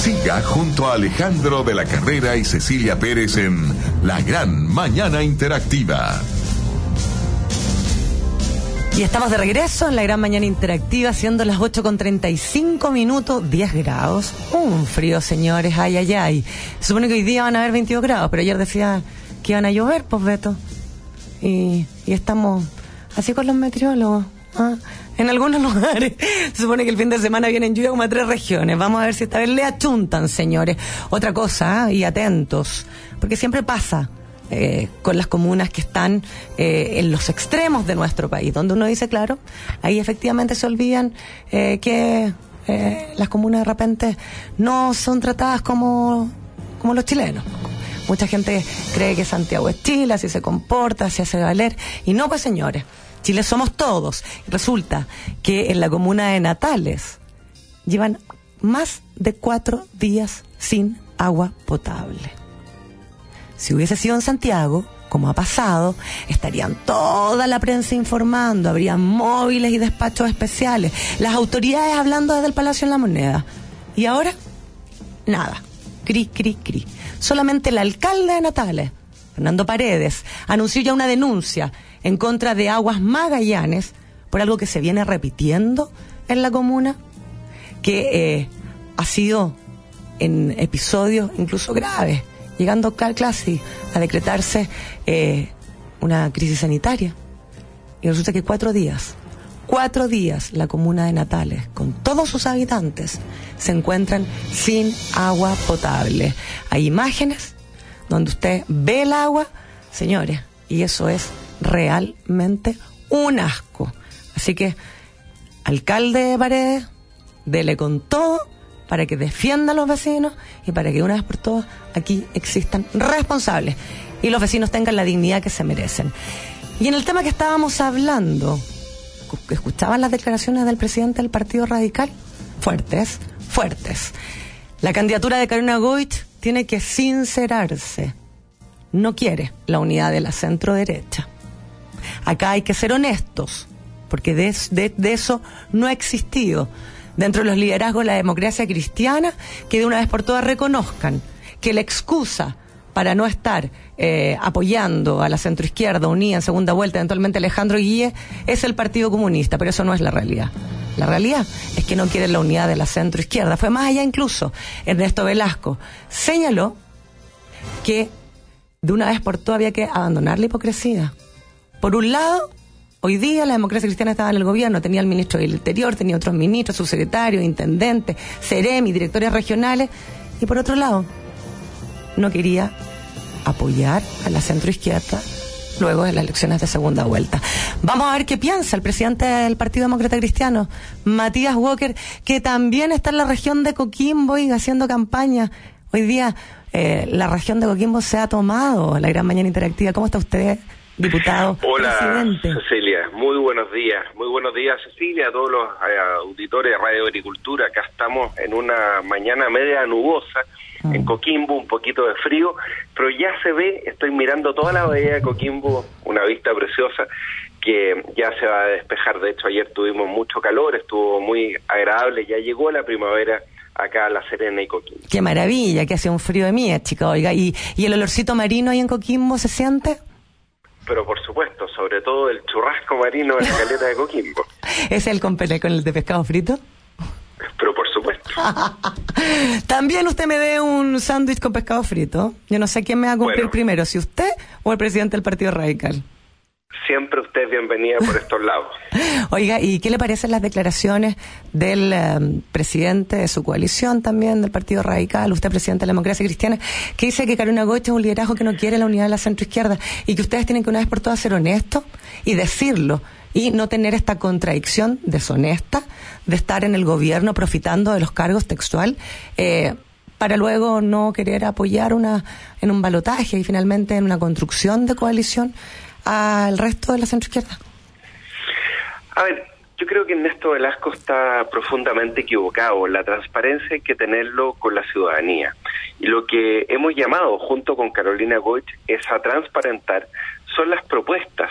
[SPEAKER 1] Siga junto a Alejandro de la Carrera y Cecilia Pérez en La Gran Mañana Interactiva.
[SPEAKER 34] Y estamos de regreso en la gran mañana interactiva, siendo las 8 con 35 minutos, 10 grados. Un frío, señores, ay, ay, ay. Supone que hoy día van a haber 22 grados, pero ayer decía que iban a llover, pues Beto. Y, y estamos así con los meteorólogos. ¿Ah? En algunos (laughs) lugares se supone que el fin de semana vienen lluvia como a tres regiones. Vamos a ver si esta vez le achuntan, señores. Otra cosa, ¿ah? y atentos, porque siempre pasa
[SPEAKER 2] eh, con las comunas que están eh, en los extremos de nuestro país, donde uno dice, claro, ahí efectivamente se olvidan eh, que eh, las comunas de repente no son tratadas como, como los chilenos. Mucha gente cree que Santiago es Chile, así se comporta, así hace valer. Y no, pues señores, Chile somos todos. Resulta que en la comuna de Natales llevan más de cuatro días sin agua potable. Si hubiese sido en Santiago, como ha pasado, estarían toda la prensa informando, habrían móviles y despachos especiales, las autoridades hablando desde el Palacio en la Moneda. Y ahora, nada. Cri, cri, cri. Solamente el alcalde de Natales, Fernando Paredes, anunció ya una denuncia en contra de Aguas Magallanes por algo que se viene repitiendo en la comuna, que eh, ha sido en episodios incluso graves, llegando casi a decretarse eh, una crisis sanitaria. Y resulta que cuatro días, cuatro días la comuna de Natales, con todos sus habitantes, se encuentran sin agua potable. Hay imágenes donde usted ve el agua, señores, y eso es realmente un asco. Así que, alcalde de Paredes, dele con todo para que defienda a los vecinos y para que una vez por todas aquí existan responsables y los vecinos tengan la dignidad que se merecen. Y en el tema que estábamos hablando, escu- ¿escuchaban las declaraciones del presidente del Partido Radical? Fuertes, fuertes. La candidatura de Karina Goich tiene que sincerarse. No quiere la unidad de la centro derecha. Acá hay que ser honestos, porque de, es- de- de eso no ha existido dentro de los liderazgos de la democracia cristiana que de una vez por todas reconozcan que la excusa para no estar eh, apoyando a la centroizquierda unida en segunda vuelta, eventualmente Alejandro Guille, es el Partido Comunista, pero eso no es la realidad. La realidad es que no quieren la unidad de la centroizquierda. Fue más allá incluso. Ernesto Velasco señaló que de una vez por todas había que abandonar la hipocresía. Por un lado, hoy día la democracia cristiana estaba en el gobierno, tenía el ministro del Interior, tenía otros ministros, subsecretarios, intendentes, seremi, directores regionales, y por otro lado, no quería apoyar a la centroizquierda luego de las elecciones de segunda vuelta. Vamos a ver qué piensa el presidente del Partido Demócrata Cristiano, Matías Walker, que también está en la región de Coquimbo y haciendo campaña. Hoy día eh, la región de Coquimbo se ha tomado la gran mañana interactiva. ¿Cómo está usted, diputado?
[SPEAKER 35] Hola,
[SPEAKER 2] presidente?
[SPEAKER 35] Cecilia. Muy buenos días. Muy buenos días, Cecilia, a todos los eh, auditores de Radio Agricultura. Acá estamos en una mañana media nubosa en Coquimbo, un poquito de frío, pero ya se ve, estoy mirando toda la bahía de Coquimbo, una vista preciosa que ya se va a despejar. De hecho, ayer tuvimos mucho calor, estuvo muy agradable, ya llegó la primavera acá a La Serena y Coquimbo.
[SPEAKER 2] Qué maravilla, que hace un frío de mía, chica, oiga. ¿Y, ¿Y el olorcito marino ahí en Coquimbo se siente?
[SPEAKER 35] Pero por supuesto, sobre todo el churrasco marino en la caleta de Coquimbo. (laughs)
[SPEAKER 2] ¿Es el con, pele- con el de pescado frito?
[SPEAKER 35] Pero por supuesto. (laughs)
[SPEAKER 2] También usted me dé un sándwich con pescado frito. Yo no sé quién me va a cumplir
[SPEAKER 35] Bueno.
[SPEAKER 2] primero, si usted o el presidente del Partido Radical.
[SPEAKER 35] Siempre usted bienvenida por estos lados. (laughs)
[SPEAKER 2] Oiga, ¿y qué le parecen las declaraciones del eh, presidente de su coalición también, del Partido Radical, usted presidente de la Democracia Cristiana, que dice que Carolina Goche es un liderazgo que no quiere la unidad de la centroizquierda y que ustedes tienen que una vez por todas ser honestos y decirlo y no tener esta contradicción deshonesta de estar en el gobierno profitando de los cargos textual eh, para luego no querer apoyar una en un balotaje y finalmente en una construcción de coalición al resto de la centroizquierda.
[SPEAKER 35] A ver, yo creo que Ernesto Velasco está profundamente equivocado. La transparencia hay que tenerlo con la ciudadanía. Y lo que hemos llamado junto con Carolina Goich es a transparentar son las propuestas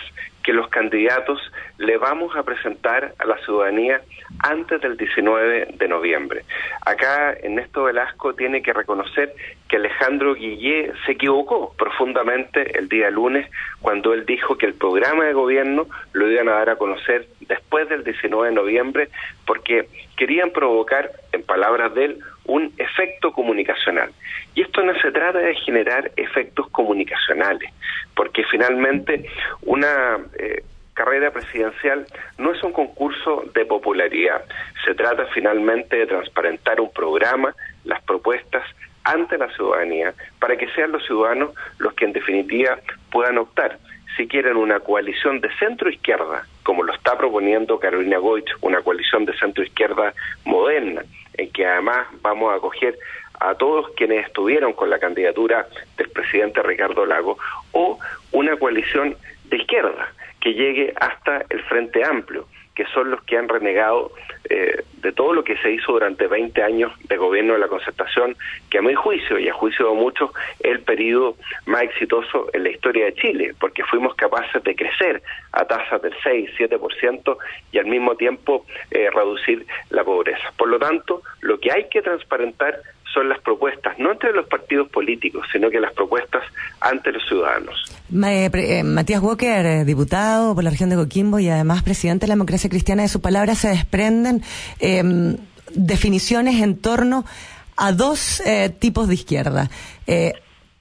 [SPEAKER 35] que los candidatos le vamos a presentar a la ciudadanía antes del 19 de noviembre. Acá Ernesto Velasco tiene que reconocer que Alejandro Guillé se equivocó profundamente el día lunes cuando él dijo que el programa de gobierno lo iban a dar a conocer después del 19 de noviembre porque querían provocar, en palabras de él, un efecto comunicacional. Y esto no se trata de generar efectos comunicacionales, porque finalmente una eh, carrera presidencial no es un concurso de popularidad. Se trata finalmente de transparentar un programa, las propuestas ante la ciudadanía para que sean los ciudadanos los que en definitiva puedan optar si quieren una coalición de centro izquierda, como lo está proponiendo Carolina Goich, una coalición de centro izquierda moderna, en que además vamos a acoger a todos quienes estuvieron con la candidatura del presidente Ricardo Lago, o una coalición de izquierda que llegue hasta el Frente Amplio, que son los que han renegado eh, de todo lo que se hizo durante 20 años de gobierno de la concertación, que a mi juicio y a juicio de muchos es el periodo más exitoso en la historia de Chile, porque fuimos capaces de crecer a tasas del 6, 7% y al mismo tiempo eh, reducir la pobreza. Por lo tanto, lo que hay que transparentar son las propuestas, no entre los partidos políticos, sino que las propuestas ante los ciudadanos.
[SPEAKER 2] Pre- eh, Matías Walker, eh, diputado por la región de Coquimbo y además presidente de la democracia cristiana, de su palabra se desprenden eh, definiciones en torno a dos eh, tipos de izquierda. Eh,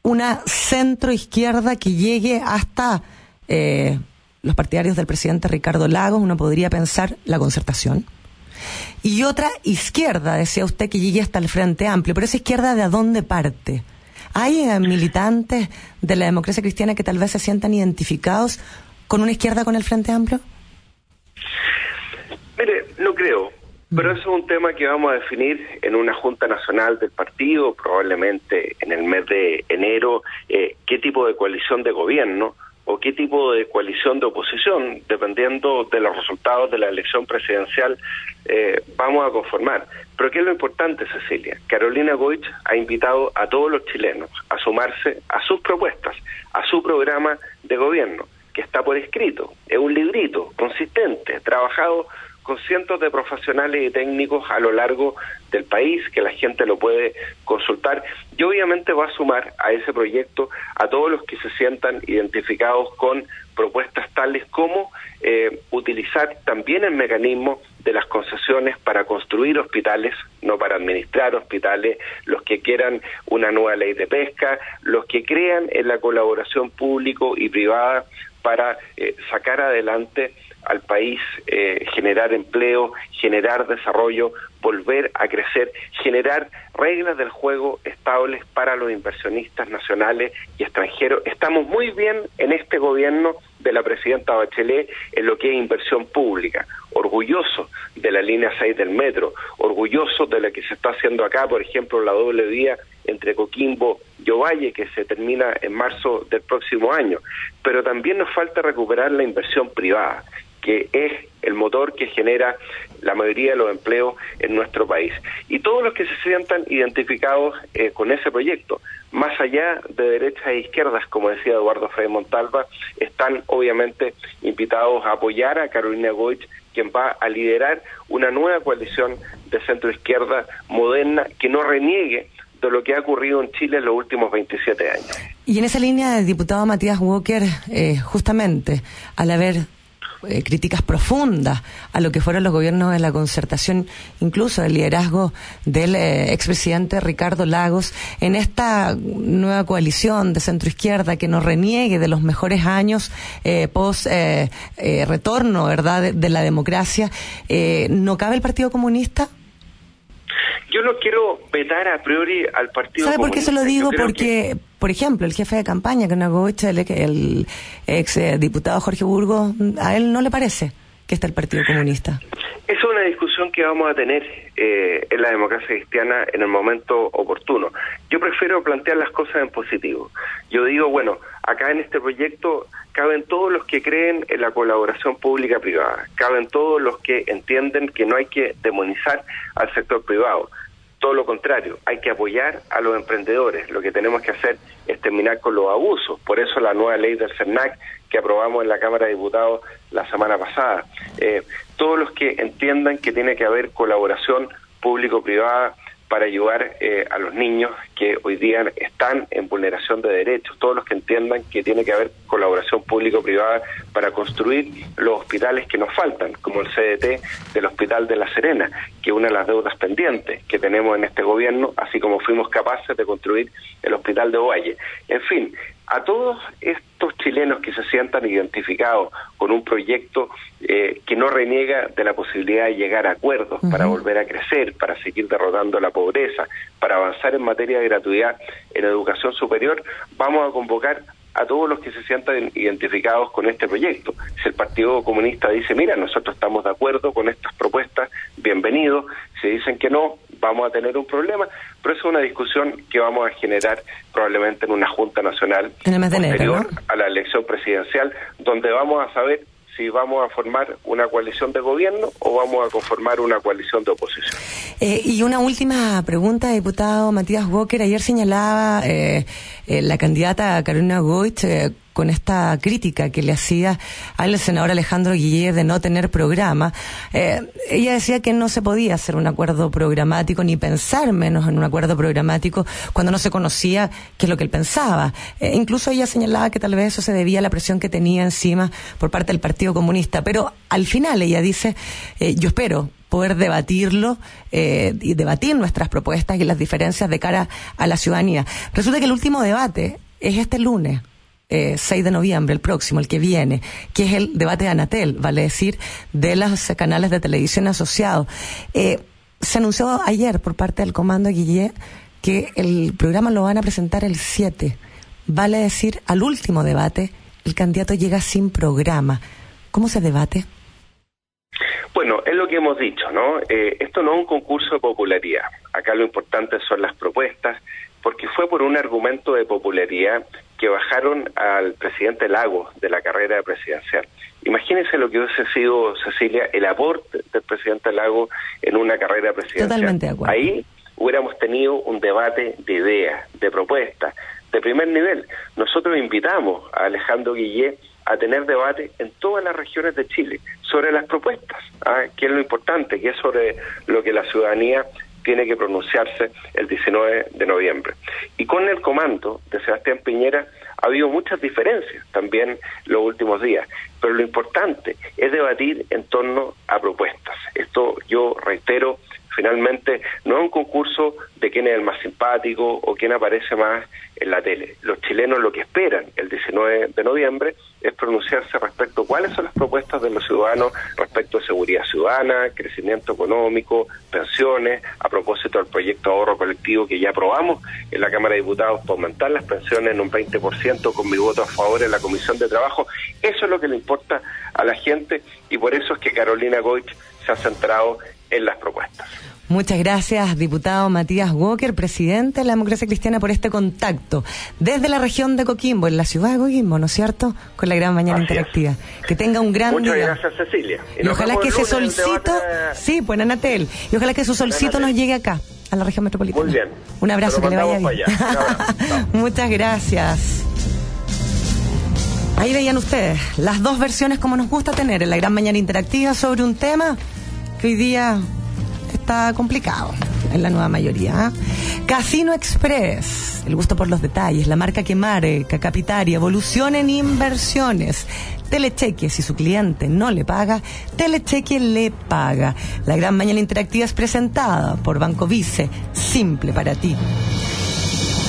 [SPEAKER 2] una centro izquierda que llegue hasta eh, los partidarios del presidente Ricardo Lagos, uno podría pensar la concertación. Y otra izquierda, decía usted, que llegue hasta el Frente Amplio. Pero esa izquierda, ¿de dónde parte? ¿Hay eh, militantes de la democracia cristiana que tal vez se sientan identificados con una izquierda con el Frente Amplio?
[SPEAKER 35] Mire, no creo, pero eso es un tema que vamos a definir en una Junta Nacional del partido, probablemente en el mes de enero, eh, qué tipo de coalición de gobierno o qué tipo de coalición de oposición, dependiendo de los resultados de la elección presidencial, eh, vamos a conformar. Pero ¿qué es lo importante, Cecilia? Carolina Goich ha invitado a todos los chilenos a sumarse a sus propuestas, a su programa de gobierno, que está por escrito. Es un librito consistente, trabajado con cientos de profesionales y técnicos a lo largo del país, que la gente lo puede consultar. Y obviamente va a sumar a ese proyecto a todos los que se sientan identificados con propuestas tales como eh, utilizar también el mecanismo de las concesiones para construir hospitales, no para administrar hospitales, los que quieran una nueva ley de pesca, los que crean en la colaboración público y privada para eh, sacar adelante al país, eh, generar empleo, generar desarrollo, volver a crecer, generar reglas del juego estables para los inversionistas nacionales y extranjeros. Estamos muy bien en este gobierno de la presidenta Bachelet en lo que es inversión pública, orgulloso de la línea 6 del metro, orgulloso de lo que se está haciendo acá, por ejemplo, la doble vía entre Coquimbo y Ovalle, que se termina en marzo del próximo año. Pero también nos falta recuperar la inversión privada que es el motor que genera la mayoría de los empleos en nuestro país. Y todos los que se sientan identificados eh, con ese proyecto, más allá de derechas e izquierdas, como decía Eduardo Frei Montalva, están obviamente invitados a apoyar a Carolina Goich, quien va a liderar una nueva coalición de centro izquierda moderna que no reniegue de lo que ha ocurrido en Chile en los últimos 27 años.
[SPEAKER 2] Y en esa línea, el diputado Matías Walker, eh, justamente al haber eh, críticas profundas a lo que fueron los gobiernos de la concertación, incluso el liderazgo del eh, expresidente Ricardo Lagos, en esta nueva coalición de centro izquierda que nos reniegue de los mejores años eh, post eh, retorno, ¿verdad?, de, la democracia, ¿no cabe el Partido Comunista?
[SPEAKER 35] Yo no quiero vetar a priori al Partido
[SPEAKER 2] ¿Sabe por qué se lo digo? Porque, por ejemplo, el jefe de campaña, que no el, el ex eh, diputado Jorge Burgos, a él no le parece que está el Partido Comunista.
[SPEAKER 35] Esa es una discusión que vamos a tener eh, en la democracia cristiana en el momento oportuno. Yo prefiero plantear las cosas en positivo. Yo digo, bueno, acá en este proyecto caben todos los que creen en la colaboración pública-privada, caben todos los que entienden que no hay que demonizar al sector privado. Todo lo contrario, hay que apoyar a los emprendedores. Lo que tenemos que hacer es terminar con los abusos. Por eso la nueva ley del CERNAC que aprobamos en la Cámara de Diputados la semana pasada. Eh, todos los que entiendan que tiene que haber colaboración público-privada para ayudar eh, a los niños que hoy día están en vulneración de derechos, todos los que entiendan que tiene que haber colaboración público-privada para construir los hospitales que nos faltan, como el CDT del Hospital de La Serena, que una de las deudas pendientes que tenemos en este gobierno, así como fuimos capaces de construir el Hospital de Ovalle. En fin, a todos estos chilenos que se sientan identificados con un proyecto eh, que no reniega de la posibilidad de llegar a acuerdos para volver a crecer, para seguir derrotando la pobreza, para avanzar en materia de gratuidad en educación superior, vamos a convocar a todos los que se sientan identificados con este proyecto. Si el Partido Comunista dice, mira, nosotros estamos de acuerdo con estas propuestas, bienvenido. Si dicen que no, vamos a tener un problema, pero eso es una discusión que vamos a generar probablemente en una Junta Nacional
[SPEAKER 2] En el mes de enero,
[SPEAKER 35] posterior
[SPEAKER 2] ¿no?
[SPEAKER 35] a la elección presidencial, donde vamos a saber si vamos a formar una coalición de gobierno o vamos a conformar una coalición de oposición.
[SPEAKER 2] Eh, y una última pregunta, diputado Matías Walker. Ayer señalaba eh, eh, la candidata Carolina Goich con esta crítica que le hacía al senador Alejandro Guillet de no tener programa. Eh, ella decía que no se podía hacer un acuerdo programático ni pensar menos en un acuerdo programático cuando no se conocía qué es lo que él pensaba. Eh, incluso ella señalaba que tal vez eso se debía a la presión que tenía encima por parte del Partido Comunista. Pero al final ella dice, eh, yo espero poder debatirlo eh, y debatir nuestras propuestas y las diferencias de cara a la ciudadanía. Resulta que el último debate es este lunes. Eh, 6 de noviembre, el próximo, el que viene, que es el debate de Anatel, vale decir, de los canales de televisión asociados. Eh, se anunció ayer por parte del Comando Guillet que el programa lo van a presentar el 7. Vale decir, al último debate, el candidato llega sin programa. ¿Cómo se debate?
[SPEAKER 35] Bueno, es lo que hemos dicho, ¿no? Eh, esto no es un concurso de popularidad. Acá lo importante son las propuestas, porque fue por un argumento de popularidad que bajaron al presidente Lago de la carrera presidencial. Imagínense lo que hubiese sido, Cecilia, el aporte del presidente Lago en una carrera presidencial.
[SPEAKER 2] Totalmente de acuerdo.
[SPEAKER 35] Ahí hubiéramos tenido un debate de ideas, de propuestas, de primer nivel. Nosotros invitamos a Alejandro Guillet a tener debate en todas las regiones de Chile sobre las propuestas, ¿ah? que es lo importante, que es sobre lo que la ciudadanía tiene que pronunciarse el 19 de noviembre. Y con el comando de Sebastián Piñera ha habido muchas diferencias también los últimos días, pero lo importante es debatir en torno a propuestas. Esto yo reitero, finalmente no es un concurso de quién es el más simpático o quién aparece más en la tele. Los chilenos lo que esperan el 19 de noviembre es pronunciarse respecto a cuáles son las propuestas de los ciudadanos respecto a seguridad ciudadana, crecimiento económico, pensiones, a propósito del proyecto de ahorro colectivo que ya aprobamos en la Cámara de Diputados para aumentar las pensiones en un 20% con mi voto a favor en la Comisión de Trabajo. Eso es lo que le importa a la gente y por eso es que Carolina Goich se ha centrado en las propuestas.
[SPEAKER 2] Muchas gracias, diputado Matías Walker, presidente de la Democracia Cristiana, por este contacto desde la región de Coquimbo, en la ciudad de Coquimbo, ¿no es cierto? Con la gran mañana interactiva. Que tenga un gran
[SPEAKER 35] Muchas
[SPEAKER 2] día.
[SPEAKER 35] gracias, Cecilia.
[SPEAKER 2] Y,
[SPEAKER 35] nos
[SPEAKER 2] ojalá que ese solcito, sí, pues Anatel, y ojalá que su solcito nos llegue acá, a la región metropolitana.
[SPEAKER 35] Muy bien.
[SPEAKER 2] Un abrazo, que le vaya bien. (laughs) Muchas gracias. Ahí veían ustedes las dos versiones como nos gusta tener en la gran mañana interactiva sobre un tema que hoy día está complicado en la nueva mayoría. ¿ah? Casino Express, el gusto por los detalles, la marca que marca, capitaria, evolución en inversiones. Telecheque, si su cliente no le paga, Telecheque le paga. La gran mañana interactiva es presentada por Banco Vice, simple para ti.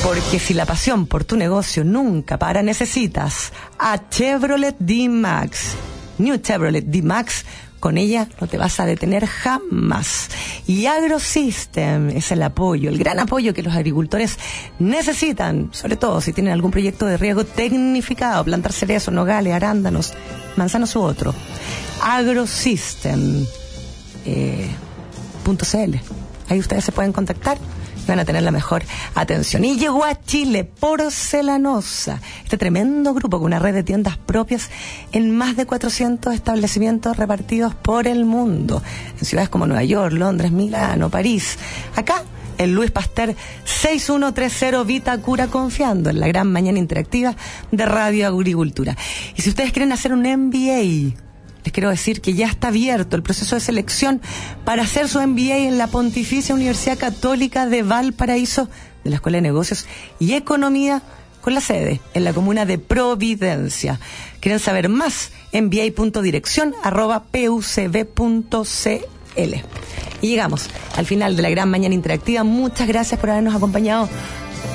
[SPEAKER 2] Porque si la pasión por tu negocio nunca para, necesitas a Chevrolet D-Max. New Chevrolet D-Max, con ella no te vas a detener jamás. Y AgroSystem es el apoyo, el gran apoyo que los agricultores necesitan, sobre todo si tienen algún proyecto de riego tecnificado, plantar cerezos, nogales, arándanos, manzanos u otro. AgroSystem. eh. Ahí ustedes se pueden contactar van a tener la mejor atención. Y llegó a Chile Porcelanosa, este tremendo grupo con una red de tiendas propias en más de 400 establecimientos repartidos por el mundo, en ciudades como Nueva York, Londres, Milano, París. Acá en Luis Pasteur 6130 Vitacura confiando en la gran mañana interactiva de Radio Agricultura. Y si ustedes quieren hacer un MBA les quiero decir que ya está abierto el proceso de selección para hacer su MBA en la Pontificia Universidad Católica de Valparaíso de la Escuela de Negocios y Economía con la sede en la comuna de Providencia. ¿Quieren saber más? MBA.dirección arroba pucb.cl. Y llegamos al final de la gran mañana interactiva. Muchas gracias por habernos acompañado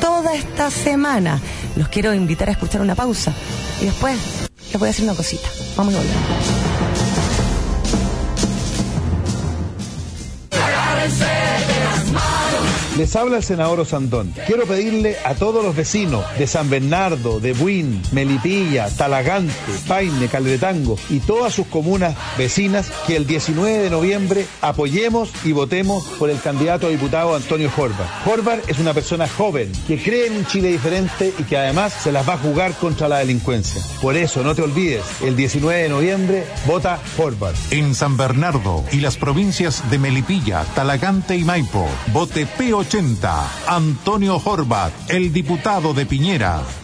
[SPEAKER 34] toda esta semana. Los quiero invitar a escuchar una pausa y después les voy a decir una cosita. Vamos a volver.
[SPEAKER 36] Les habla el senador Osandón. Quiero pedirle a todos los vecinos de San Bernardo, de Buin, Melipilla, Talagante, Paine, Caldetango y todas sus comunas vecinas que el 19 de noviembre apoyemos y votemos por el candidato a diputado Antonio Horvath. Horvath es una persona joven que cree en un Chile diferente y que además se las va a jugar contra la delincuencia. Por eso, no te olvides, el 19 de noviembre vota Horvath.
[SPEAKER 17] En San Bernardo y las provincias de Melipilla, Talagante y Maipo, vote P80. Antonio Horvat, el diputado de Piñera.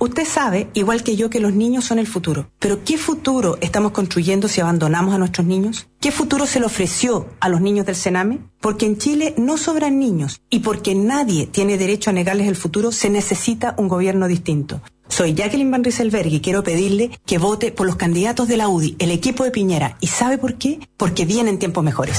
[SPEAKER 37] Usted sabe, igual que yo, que los niños son el futuro. Pero ¿qué futuro estamos construyendo si abandonamos a nuestros niños? ¿Qué futuro se le ofreció a los niños del Sename? Porque en Chile no sobran niños y porque nadie tiene derecho a negarles el futuro, se necesita un gobierno distinto. Soy Jacqueline Van Rieselberg y quiero pedirle que vote por los candidatos de la UDI, el equipo de Piñera. ¿Y sabe por qué? Porque vienen tiempos mejores.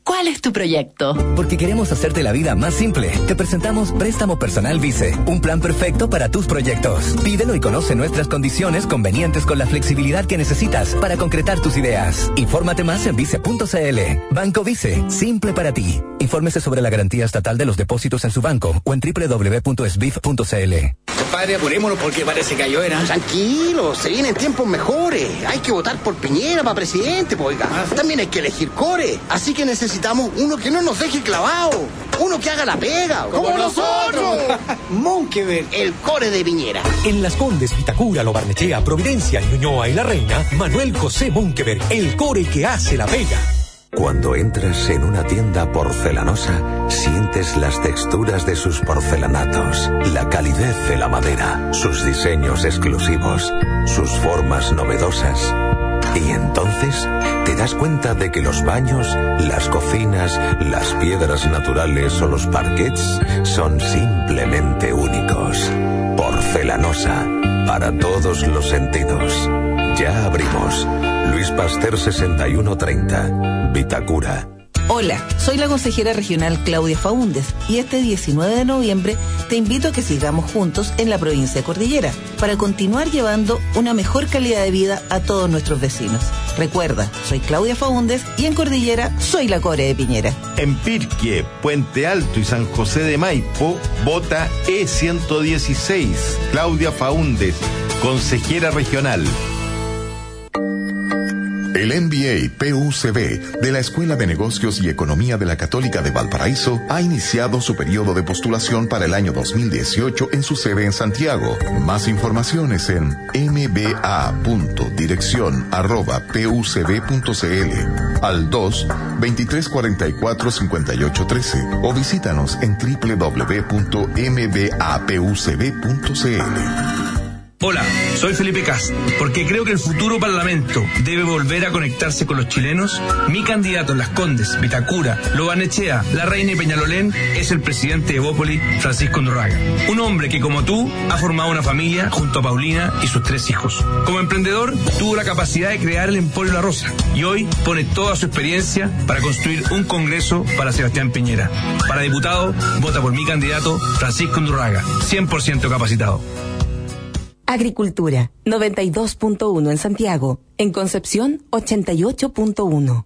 [SPEAKER 38] ¿Cuál es tu proyecto?
[SPEAKER 39] Porque queremos hacerte la vida más simple. Te presentamos Préstamo Personal Vice, un plan perfecto para tus proyectos. Pídelo y conoce nuestras condiciones convenientes con la flexibilidad que necesitas para concretar tus ideas. Infórmate más en vice.cl. Banco Vice, simple para ti. Infórmese sobre la garantía estatal de los depósitos en su banco o en www.sbif.cl.
[SPEAKER 40] Compadre, apurémonos porque parece que cayó era.
[SPEAKER 41] Tranquilo, se vienen tiempos mejores. Hay que votar por Piñera para presidente, pues, oiga. También hay que elegir core. Así que necesitamos uno que no nos deje clavado. Uno que haga la pega.
[SPEAKER 40] ¡Como nosotros! (laughs)
[SPEAKER 41] Monkeberg, el core de Piñera.
[SPEAKER 22] En Las Condes, Vitacura, Lo Barnechea, Providencia, Ñuñoa y La Reina, Manuel José Monkeberg, el core que hace la pega.
[SPEAKER 6] Cuando entras en una tienda porcelanosa, sientes las texturas de sus porcelanatos, la calidez de la madera, sus diseños exclusivos, sus formas novedosas. Y entonces te das cuenta de que los baños, las cocinas, las piedras naturales o los parquets son simplemente únicos. Porcelanosa, para todos los sentidos. Ya abrimos. Luis Pasteur 6130, Vitacura.
[SPEAKER 42] Hola, soy la consejera regional Claudia Faúndez y este 19 de noviembre te invito a que sigamos juntos en la provincia de Cordillera para continuar llevando una mejor calidad de vida a todos nuestros vecinos. Recuerda, soy Claudia Faúndez y en Cordillera soy la Core de Piñera.
[SPEAKER 43] En Pirque, Puente Alto y San José de Maipo, vota E116, Claudia Faúndez, consejera regional.
[SPEAKER 1] El MBA PUCB de la Escuela de Negocios y Economía de la Católica de Valparaíso ha iniciado su periodo de postulación para el año 2018 en su sede en Santiago. Más informaciones en mba.dirección@pucb.cl al 2 2344 5813 o visítanos en www.mbapucb.cl.
[SPEAKER 44] Hola, soy Felipe Cast. Porque creo que el futuro Parlamento debe volver a conectarse con los chilenos. Mi candidato en Las Condes, Vitacura, Lobanechea, La Reina y Peñalolén es el presidente de Bópoli, Francisco Andorraga. Un hombre que, como tú, ha formado una familia junto a Paulina y sus tres hijos. Como emprendedor, tuvo la capacidad de crear el Emporio La Rosa y hoy pone toda su experiencia para construir un congreso para Sebastián Piñera. Para diputado, vota por mi candidato, Francisco Andorraga, 100% capacitado.
[SPEAKER 25] Agricultura, 92.1 en Santiago. En Concepción, 88.1.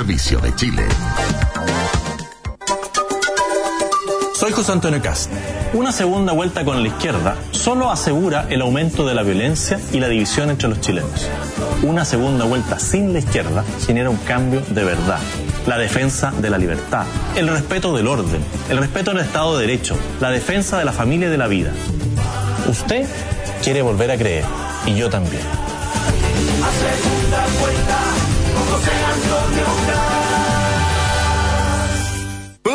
[SPEAKER 1] de Chile.
[SPEAKER 45] Soy José Antonio Cast. Una segunda vuelta con la izquierda solo asegura el aumento de la violencia y la división entre los chilenos. Una segunda vuelta sin la izquierda genera un cambio de verdad. La defensa de la libertad, el respeto del orden, el respeto al Estado de Derecho, la defensa de la familia y de la vida. Usted quiere volver a creer y yo también.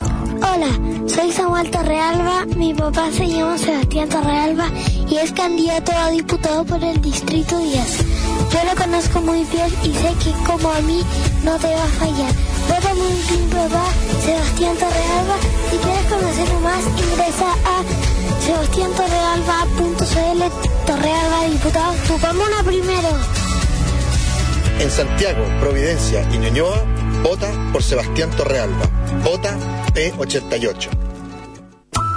[SPEAKER 46] Hola, soy Samuel Torrealba, mi papá se llama Sebastián Torrealba y es candidato a diputado por el Distrito 10. Yo lo conozco muy bien y sé que como a mí no te va a fallar. Vota muy bien papá, Sebastián Torrealba. Si quieres conocerlo más, ingresa a sebastiantorrealba.cl Torrealba diputado. Tu comuna primero.
[SPEAKER 18] En Santiago, Providencia y Ñuñoa, vota por Sebastián Torrealba. Vota P88.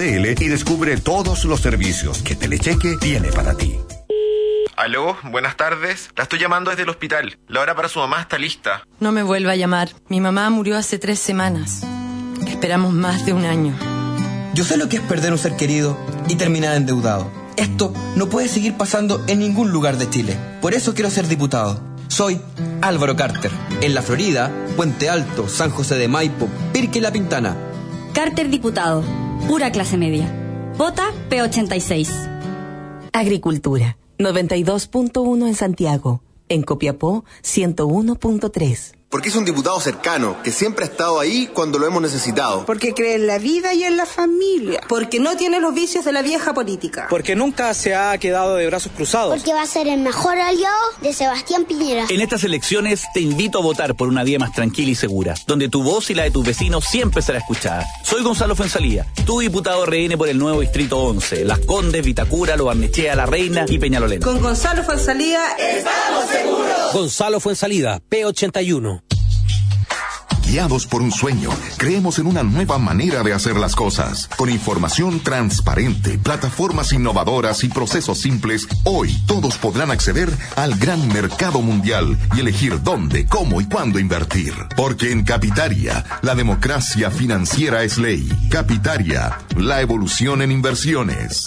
[SPEAKER 26] www.telecheque.cl y descubre todos los servicios que Telecheque tiene para ti.
[SPEAKER 47] Aló, buenas tardes. La estoy llamando desde el hospital. La hora para su mamá está lista.
[SPEAKER 34] No me vuelva a llamar. Mi mamá murió hace tres semanas. Esperamos más de un año.
[SPEAKER 48] Yo sé lo que es perder un ser querido y terminar endeudado. Esto no puede seguir pasando en ningún lugar de Chile. Por eso quiero ser diputado. Soy Álvaro Carter. En la Florida, Puente Alto, San José de Maipo, Pirque y La Pintana.
[SPEAKER 49] Carter diputado. Pura clase media. Vota P86.
[SPEAKER 25] Agricultura. 92.1 en Santiago. En Copiapó, 101.3.
[SPEAKER 18] Porque es un diputado cercano, que siempre ha estado ahí cuando lo hemos necesitado.
[SPEAKER 50] Porque cree en la vida y en la familia.
[SPEAKER 37] Porque no tiene los vicios de la vieja política.
[SPEAKER 51] Porque nunca se ha quedado de brazos cruzados.
[SPEAKER 46] Porque va a ser el mejor aliado de Sebastián Piñera.
[SPEAKER 19] En estas elecciones te invito a votar por una vía más tranquila y segura, donde tu voz y la de tus vecinos siempre será escuchada. Soy Gonzalo Fuensalía, tu diputado RN por el nuevo Distrito 11, Las Condes, Vitacura, Lo Barnechea, La Reina y Peñalolén.
[SPEAKER 37] Con Gonzalo Fuensalía
[SPEAKER 46] estamos seguros.
[SPEAKER 22] Gonzalo Fuensalida, P81.
[SPEAKER 1] Guiados por un sueño, creemos en una nueva manera de hacer las cosas. Con información transparente, plataformas innovadoras y procesos simples, hoy todos podrán acceder al gran mercado mundial y elegir dónde, cómo y cuándo invertir. Porque en Capitaria, la democracia financiera es ley. Capitaria, la evolución en inversiones.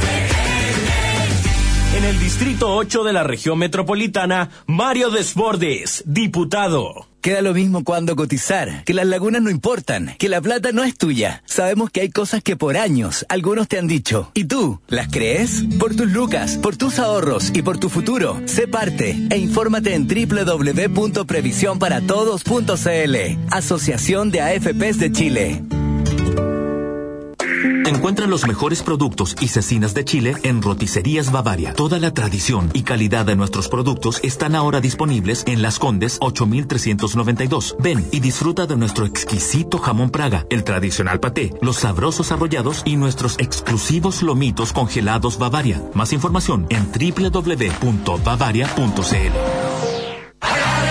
[SPEAKER 22] En el Distrito 8 de la región metropolitana, Mario Desbordes, diputado.
[SPEAKER 19] Queda lo mismo cuando cotizar, que las lagunas no importan, que la plata no es tuya. Sabemos que hay cosas que por años algunos te han dicho. ¿Y tú? ¿Las crees? Por tus lucas, por tus ahorros y por tu futuro. Sé parte e infórmate en www.previsionparatodos.cl. Asociación de AFPs de Chile.
[SPEAKER 16] Encuentra los mejores productos y cecinas de Chile en Roticerías Bavaria. Toda la tradición y calidad de nuestros productos están ahora disponibles en Las Condes 8392. Ven y disfruta de nuestro exquisito jamón Praga, el tradicional paté, los sabrosos arrollados y nuestros exclusivos lomitos congelados Bavaria. Más información en www.bavaria.cl.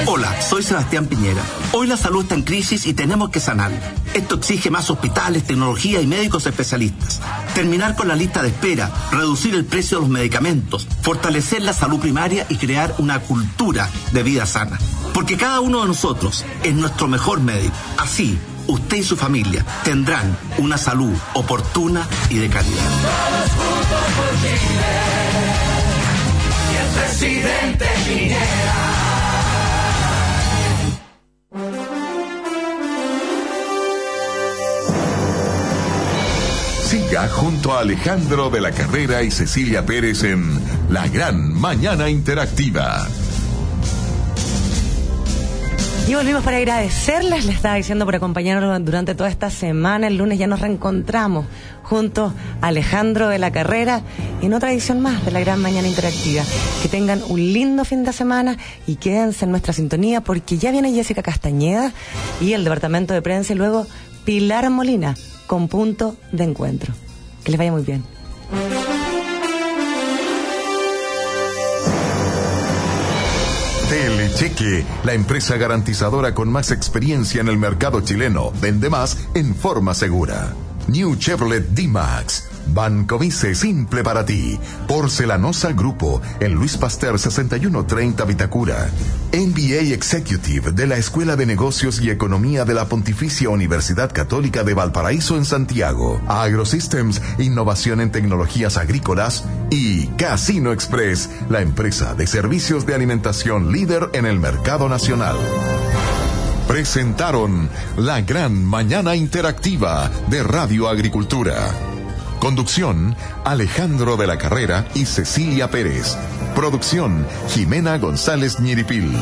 [SPEAKER 28] Hola, soy Sebastián Piñera. Hoy la salud está en crisis y tenemos que sanar. Esto exige más hospitales, tecnología y médicos especialistas. Terminar con la lista de espera, reducir el precio de los medicamentos, fortalecer la salud primaria y crear una cultura de vida sana. Porque cada uno de nosotros es nuestro mejor médico. Así, usted y su familia tendrán una salud oportuna y de calidad.
[SPEAKER 52] presidente Piñera.
[SPEAKER 1] Junto a Alejandro de la Carrera y Cecilia Pérez en La Gran Mañana Interactiva.
[SPEAKER 2] Y volvimos para agradecerles, les estaba diciendo por acompañarnos durante toda esta semana. El lunes ya nos reencontramos junto a Alejandro de la Carrera en otra edición más de la Gran Mañana Interactiva. Que tengan un lindo fin de semana y quédense en nuestra sintonía porque ya viene Jessica Castañeda y el Departamento de Prensa y luego Pilar Molina con punto de encuentro. Que les vaya muy bien.
[SPEAKER 1] Telecheque, la empresa garantizadora con más experiencia en el mercado chileno, vende más en forma segura. New Chevrolet D-Max Banco Vice Simple para ti. Porcelanosa Grupo en Luis Pasteur 6130 Vitacura. MBA Executive de la Escuela de Negocios y Economía de la Pontificia Universidad Católica de Valparaíso en Santiago. AgroSystems, innovación en tecnologías agrícolas. Y Casino Express, la empresa de servicios de alimentación líder en el mercado nacional presentaron la gran mañana interactiva de Radio Agricultura. Conducción, Alejandro de la Carrera y Cecilia Pérez. Producción, Jimena González Ñiripil.